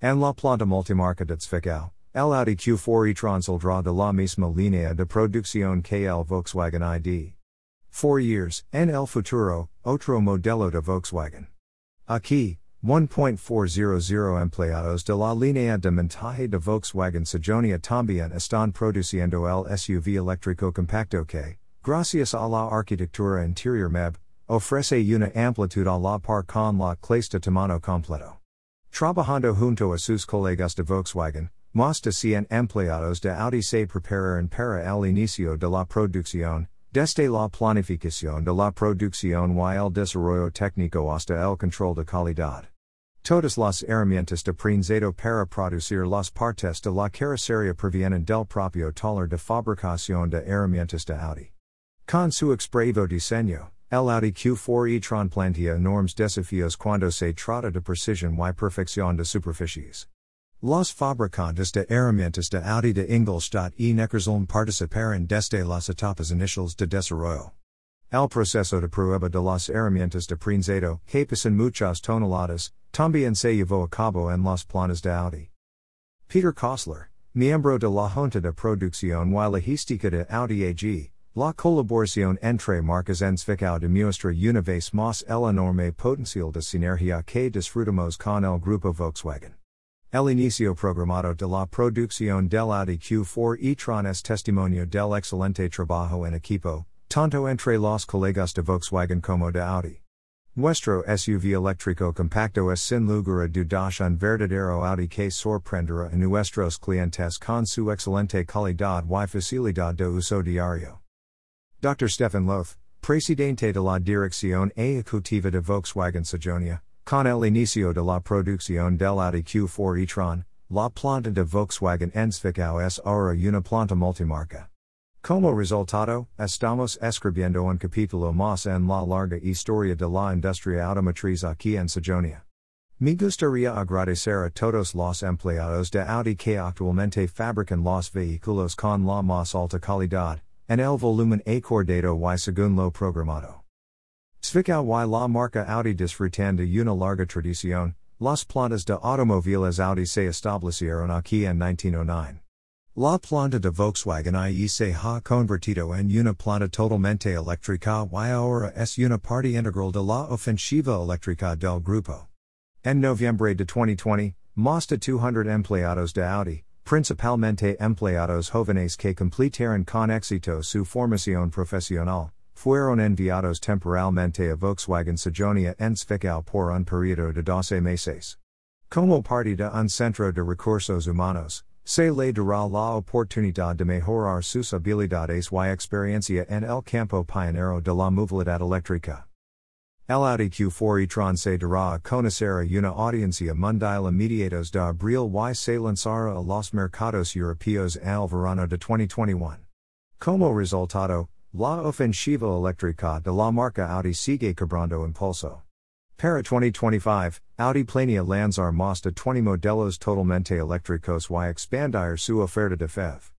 En la planta multimarca de Zwickau, el Audi Q4 e-tron saldrá de la misma línea de producción que el Volkswagen ID. Four years, en el futuro, otro modelo de Volkswagen. Aquí, 1.400 empleados de la línea de montaje de Volkswagen Sajonia también están produciendo el SUV eléctrico compacto que, gracias a la arquitectura interior MEB, ofrece una amplitud a la par con la clase de tamaño completo. Trabajando junto a sus colegas de Volkswagen, más de 100 empleados de Audi se preparan para el inicio de la producción, desde la planificación de la producción y el desarrollo técnico hasta el control de calidad. Todas las herramientas de prensato para producir las partes de la carrocería provienen del propio taller de fabricación de herramientas de Audi. Con su expresivo diseño, el Audi Q4 e-tron plantea enormes desafíos cuando se trata de precisión y perfección de superficies. Los fabricantes de herramientas de Audi de Ingolstadt e Neckarsulm participaron desde las etapas iniciales de desarrollo. El proceso de prueba de las herramientas de prensato, que pasan muchas toneladas, también se llevó a cabo en las planas de Audi. Peter Kössler, miembro de la Junta de Producción y Logística de Audi AG, la colaboración entre marcas en Zwickau demuestra una vez más el enorme potencial de sinergia que disfrutamos con el grupo Volkswagen. El inicio programado de la producción del Audi Q4 e-tron es testimonio del excelente trabajo en equipo, tanto entre los colegas de Volkswagen como de Audi. Nuestro SUV eléctrico compacto es sin lugar a dudas un verdadero Audi que sorprenderá a nuestros clientes con su excelente calidad y facilidad de uso diario. Dr. Stefan Loth, presidente de la Dirección Ejecutiva de Volkswagen Sajonia, Con el inicio de la producción del Audi Q4 e-tron, la planta de Volkswagen en Zwickau es una planta multimarca. Como resultado, estamos escribiendo un capítulo más en la larga historia de la industria automotriz aquí en Sajonia. Me gustaría agradecer a todos los empleados de Audi que actualmente fabrican los vehículos con la más alta calidad, en el volumen acordado y según lo programado. Zwickau y la marca Audi disfrutando una larga tradición, las plantas de automóviles Audi se establecieron aquí en 1909. La planta de Volkswagen IE se ha convertido en una planta totalmente eléctrica y ahora es una parte integral de la ofensiva eléctrica del grupo. En noviembre de 2020, más de 200 empleados de Audi, principalmente empleados jóvenes que completaron con éxito su formación profesional, fueron enviados temporalmente a Volkswagen Sajonia en Zwickau por un periodo de 12 meses. Como parte de un centro de recursos humanos, se le dará la oportunidad de mejorar sus habilidades y experiencia en el campo pionero de la movilidad eléctrica. El Audi Q4 e-tron se dará a una audiencia mundial mediados de abril y se lanzará a los mercados europeos el verano de 2021. Como resultado, La ofensiva eléctrica de la marca Audi sigue cobrando impulso. Para 2025, Audi planea lanzar más de 20 modelos totalmente eléctricos y expandir su oferta de FEV.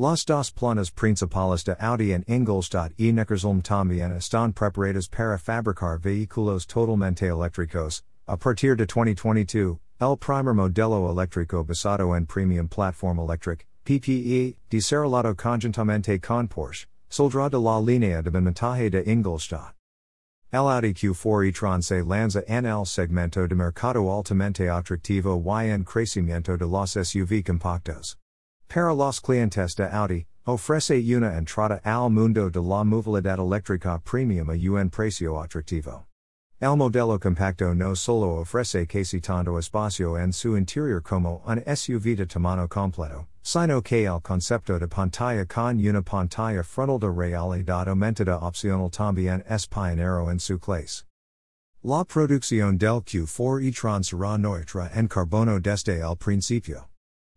Las dos planas principales de Audi en Ingolstadt y Neckarsulm también están preparadas para fabricar vehículos totalmente eléctricos. A partir de 2022, el primer modelo eléctrico basado en Premium Platform Electric, PPE, desarrollado conjuntamente con Porsche, Soldra de la línea de montaje de Ingolstadt. El Audi Q4 e-tron se lanza en el segmento de mercado altamente atractivo y en crecimiento de los SUV compactos. Para los clientes de Audi, ofrece una entrada al mundo de la movilidad eléctrica premium a un precio atractivo. El modelo compacto no solo ofrece casi tanto espacio en su interior como un SUV de tamaño completo, sino que el concepto de pantalla con una pantalla frontal de realidad aumentada opcional también es pionero en su clase. La producción del Q4 e-tron será neutra en carbono desde el principio.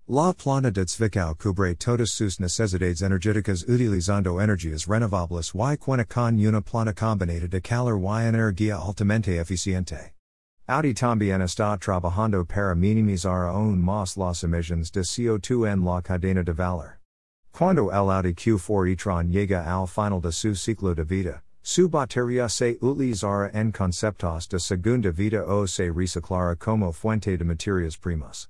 La plana de Zwickau cubre todas sus necesidades energéticas utilizando energías renovables y cuenta con una plana combinada de calor y energía altamente eficiente. Audi también está trabajando para minimizar aún más las emisiones de CO2 en la cadena de valor. Cuando el Audi Q4 e-tron llega al final de su ciclo de vida, su batería se utilizará en conceptos de segunda vida o se reciclará como fuente de materias primas.